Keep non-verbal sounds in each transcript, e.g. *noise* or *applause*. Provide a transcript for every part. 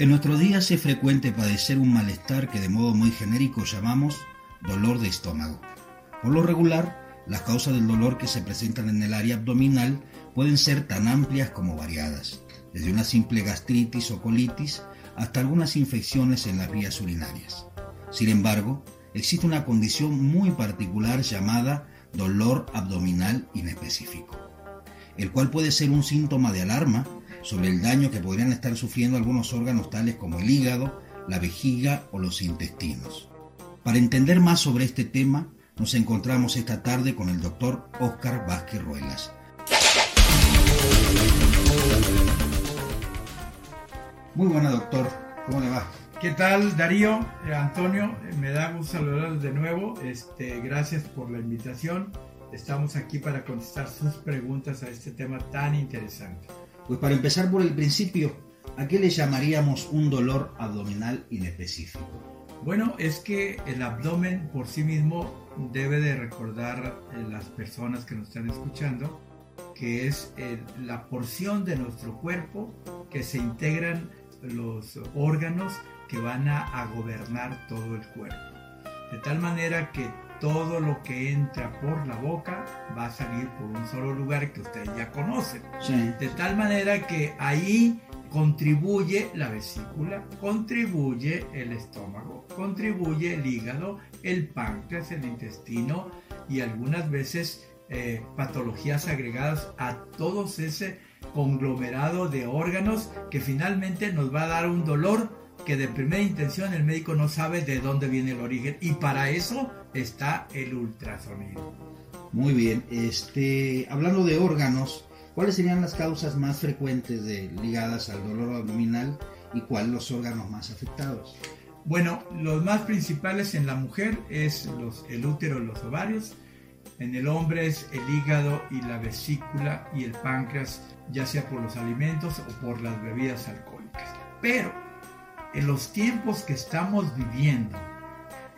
En nuestros días es frecuente padecer un malestar que de modo muy genérico llamamos dolor de estómago. Por lo regular, las causas del dolor que se presentan en el área abdominal pueden ser tan amplias como variadas, desde una simple gastritis o colitis hasta algunas infecciones en las vías urinarias. Sin embargo, existe una condición muy particular llamada dolor abdominal inespecífico, el cual puede ser un síntoma de alarma sobre el daño que podrían estar sufriendo algunos órganos tales como el hígado, la vejiga o los intestinos. Para entender más sobre este tema, nos encontramos esta tarde con el doctor Óscar Vázquez Ruelas. Muy buena doctor, ¿cómo le va? ¿Qué tal Darío? Eh, Antonio, eh, me da gusto saludarlos de nuevo. Este, gracias por la invitación. Estamos aquí para contestar sus preguntas a este tema tan interesante. Pues para empezar por el principio, ¿a qué le llamaríamos un dolor abdominal inespecífico? Bueno, es que el abdomen por sí mismo debe de recordar a eh, las personas que nos están escuchando que es la porción de nuestro cuerpo que se integran los órganos que van a gobernar todo el cuerpo. De tal manera que todo lo que entra por la boca va a salir por un solo lugar que ustedes ya conocen. De tal manera que ahí contribuye la vesícula, contribuye el estómago, contribuye el hígado, el páncreas, el intestino y algunas veces eh, patologías agregadas a todos ese conglomerado de órganos que finalmente nos va a dar un dolor que de primera intención el médico no sabe de dónde viene el origen y para eso está el ultrasonido. Muy bien, este, hablando de órganos, ¿cuáles serían las causas más frecuentes de, ligadas al dolor abdominal y cuáles los órganos más afectados? Bueno, los más principales en la mujer es los, el útero los ovarios. En el hombre es el hígado y la vesícula y el páncreas, ya sea por los alimentos o por las bebidas alcohólicas. Pero en los tiempos que estamos viviendo,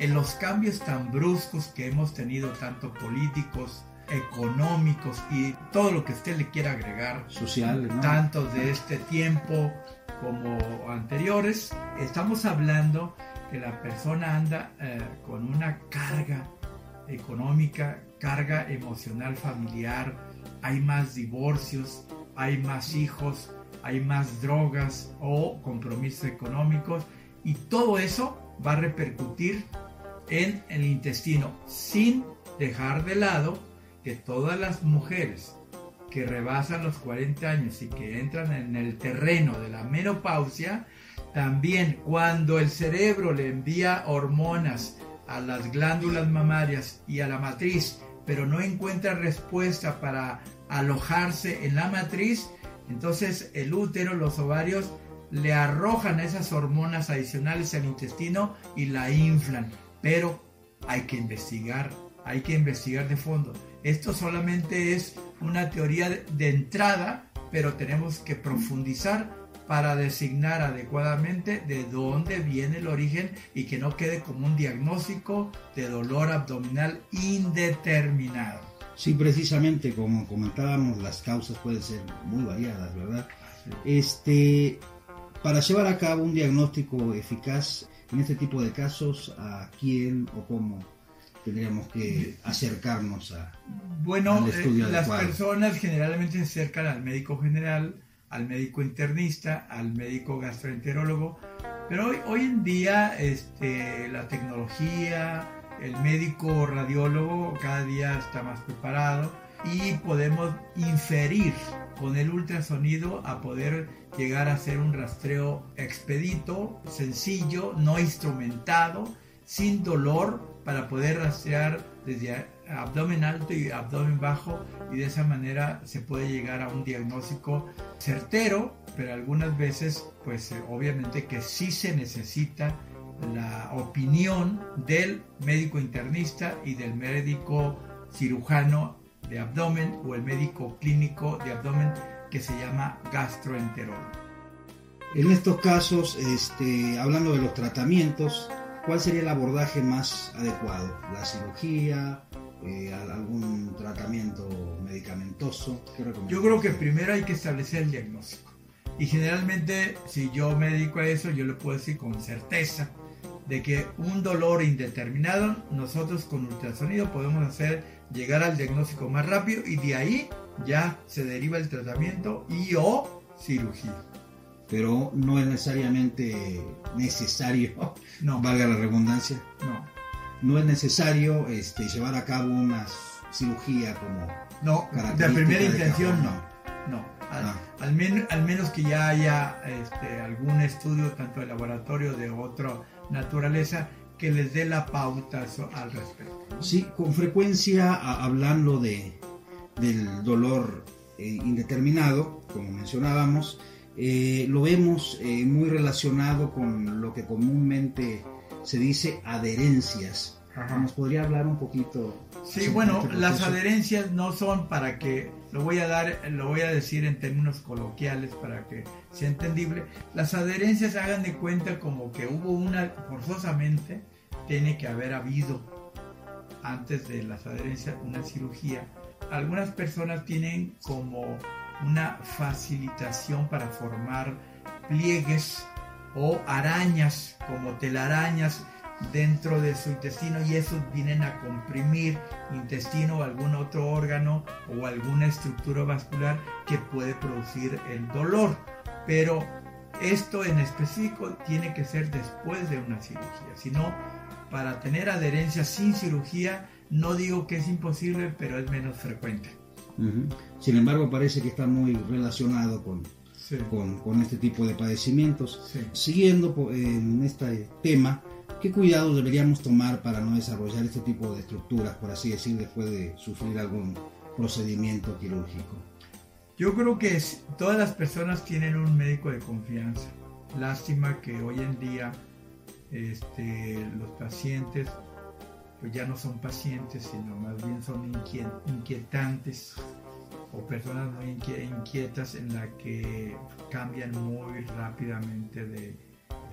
en los cambios tan bruscos que hemos tenido, tanto políticos, económicos y todo lo que usted le quiera agregar, social, tanto de este tiempo como anteriores, estamos hablando que la persona anda eh, con una carga económica, carga emocional familiar, hay más divorcios, hay más hijos, hay más drogas o compromisos económicos y todo eso va a repercutir en el intestino sin dejar de lado que todas las mujeres que rebasan los 40 años y que entran en el terreno de la menopausia, también cuando el cerebro le envía hormonas a las glándulas mamarias y a la matriz, pero no encuentra respuesta para alojarse en la matriz, entonces el útero, los ovarios, le arrojan esas hormonas adicionales al intestino y la inflan. Pero hay que investigar, hay que investigar de fondo. Esto solamente es una teoría de entrada, pero tenemos que profundizar para designar adecuadamente de dónde viene el origen y que no quede como un diagnóstico de dolor abdominal indeterminado. Sí, precisamente como comentábamos, las causas pueden ser muy variadas, ¿verdad? Este, para llevar a cabo un diagnóstico eficaz en este tipo de casos, ¿a quién o cómo tendríamos que acercarnos a bueno, eh, las personas generalmente se acercan al médico general, al médico internista, al médico gastroenterólogo, pero hoy, hoy en día este, la tecnología, el médico radiólogo cada día está más preparado y podemos inferir con el ultrasonido a poder llegar a hacer un rastreo expedito, sencillo, no instrumentado, sin dolor, para poder rastrear desde abdomen alto y abdomen bajo y de esa manera se puede llegar a un diagnóstico certero, pero algunas veces pues eh, obviamente que sí se necesita la opinión del médico internista y del médico cirujano de abdomen o el médico clínico de abdomen que se llama gastroenterólogo. En estos casos, este, hablando de los tratamientos, ¿cuál sería el abordaje más adecuado? ¿La cirugía? Eh, ¿Algún tratamiento medicamentoso? Yo creo que primero hay que establecer el diagnóstico. Y generalmente, si yo me dedico a eso, yo le puedo decir con certeza de que un dolor indeterminado, nosotros con ultrasonido podemos hacer llegar al diagnóstico más rápido y de ahí ya se deriva el tratamiento y o cirugía. Pero no es necesariamente necesario, *laughs* no. valga la redundancia. No. No es necesario este, llevar a cabo una cirugía como... No, de primera intención no. No. Ah. Al, menos que ya haya este, algún estudio, tanto de laboratorio de otra naturaleza, que les dé la pauta al respecto. Sí, con frecuencia hablando de, del dolor eh, indeterminado, como mencionábamos, eh, lo vemos eh, muy relacionado con lo que comúnmente se dice adherencias. ¿Nos podría hablar un poquito? Sí, bueno, este las adherencias no son para que, lo voy a dar, lo voy a decir en términos coloquiales para que sea entendible. Las adherencias hagan de cuenta como que hubo una, forzosamente, tiene que haber habido antes de las adherencias una cirugía. Algunas personas tienen como una facilitación para formar pliegues o arañas, como telarañas dentro de su intestino y eso vienen a comprimir intestino o algún otro órgano o alguna estructura vascular que puede producir el dolor. Pero esto en específico tiene que ser después de una cirugía, si no, para tener adherencia sin cirugía, no digo que es imposible, pero es menos frecuente. Sin embargo, parece que está muy relacionado con, con, este tipo de padecimientos. Siguiendo en este tema, ¿qué cuidados deberíamos tomar para no desarrollar este tipo de estructuras, por así decir, después de sufrir algún procedimiento quirúrgico? Yo creo que todas las personas tienen un médico de confianza. Lástima que hoy en día este, los pacientes pues ya no son pacientes, sino más bien son inquietantes o personas muy inquietas en la que cambian muy rápidamente de,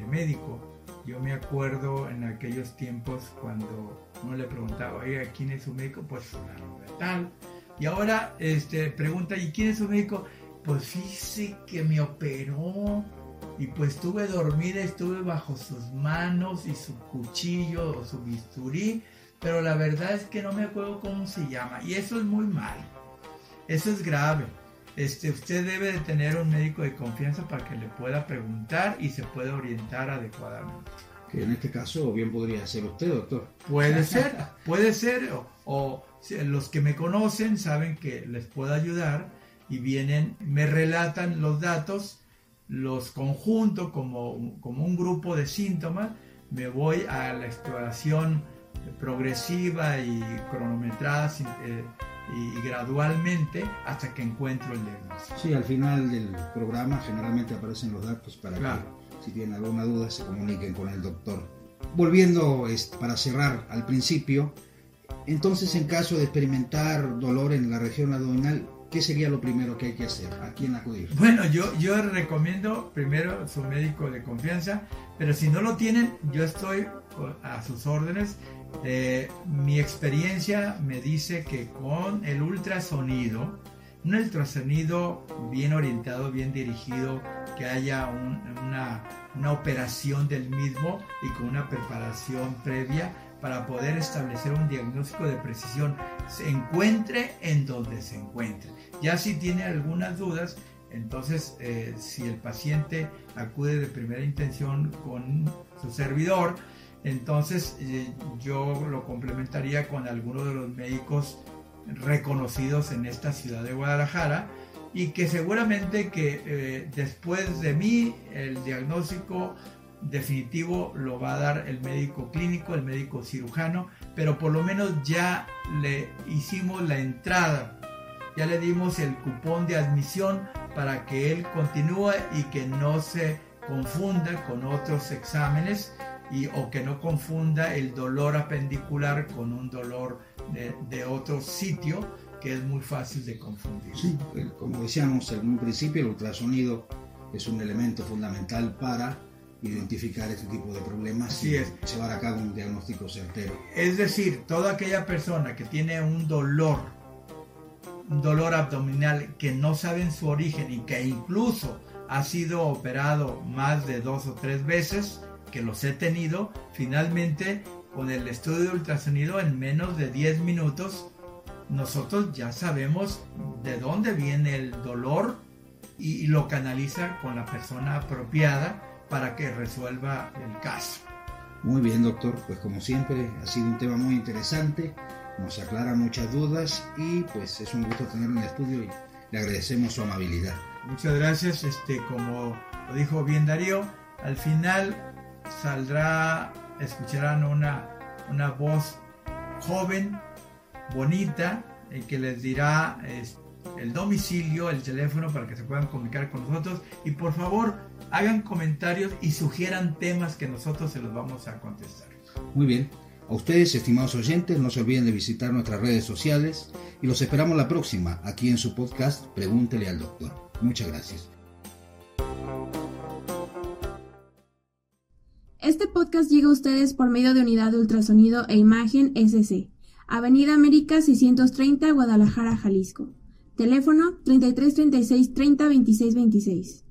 médico. Yo me acuerdo en aquellos tiempos cuando uno le preguntaba, oiga, ¿quién es su médico? Pues fulano de tal. Y ahora este, pregunta, ¿y quién es su médico? Pues fíjese que me operó y pues estuve dormida, estuve bajo sus manos y su cuchillo o su bisturí, pero la verdad es que no me acuerdo cómo se llama y eso es muy mal. Eso es grave. Este, usted debe de tener un médico de confianza para que le pueda preguntar y se pueda orientar adecuadamente. Que en este caso bien podría ser usted, doctor. Puede *laughs* ser, puede ser, o, o los que me conocen saben que les puedo ayudar y vienen, me relatan los datos los conjunto como, como un grupo de síntomas, me voy a la exploración progresiva y cronometrada eh, y gradualmente hasta que encuentro el diagnóstico. Sí, al final del programa generalmente aparecen los datos para que si tienen alguna duda se comuniquen con el doctor. Volviendo para cerrar al principio, entonces en caso de experimentar dolor en la región abdominal, ¿qué sería lo primero que hay que hacer? ¿A quién acudir? Bueno, yo, yo recomiendo primero su médico de confianza, pero si no lo tienen, yo estoy a sus órdenes. Eh, mi experiencia me dice que con el ultrasonido, un ultrasonido bien orientado, bien dirigido, que haya una, operación del mismo y con una preparación previa, para poder establecer un diagnóstico de precisión, se encuentre en donde se encuentre. Ya si tiene algunas dudas, entonces eh, si el paciente acude de primera intención con su servidor, entonces eh, yo lo complementaría con alguno de los médicos reconocidos en esta ciudad de Guadalajara y que seguramente que eh, después de mí el diagnóstico definitivo lo va a dar el médico clínico, el médico cirujano, pero por lo menos ya le hicimos la entrada, ya le dimos el cupón de admisión para que él continúe y que no se confunda con otros exámenes y, o que no confunda el dolor apendicular con un dolor de, de otro sitio que es muy fácil de confundir. Sí, como decíamos en un principio, el ultrasonido es un elemento fundamental para identificar este tipo de problemas y llevar a cabo un diagnóstico certero. Es decir, toda aquella persona que tiene un dolor dolor abdominal que no saben su origen y que incluso ha sido operado más de dos o tres veces, que los he tenido, finalmente con el estudio de ultrasonido en menos de 10 minutos, nosotros ya sabemos de dónde viene el dolor y lo canaliza con la persona apropiada para que resuelva el caso. Muy bien, doctor. Pues como siempre, ha sido un tema muy interesante, nos aclara muchas dudas y pues es un gusto tenerlo en el estudio y le agradecemos su amabilidad. Muchas gracias. Este, como lo dijo bien Darío, al final saldrá, escucharán una, una voz joven, bonita, y que les dirá el domicilio, el teléfono para que se puedan comunicar con nosotros. Y por favor, hagan comentarios y sugieran temas que nosotros se los vamos a contestar. Muy bien. A ustedes, estimados oyentes, no se olviden de visitar nuestras redes sociales y los esperamos la próxima aquí en su podcast Pregúntele al Doctor. Muchas gracias. Este podcast llega a ustedes por medio de Unidad de Ultrasonido e Imagen SC, Avenida América 630, Guadalajara, Jalisco. Teléfono 33 36 30 26 26.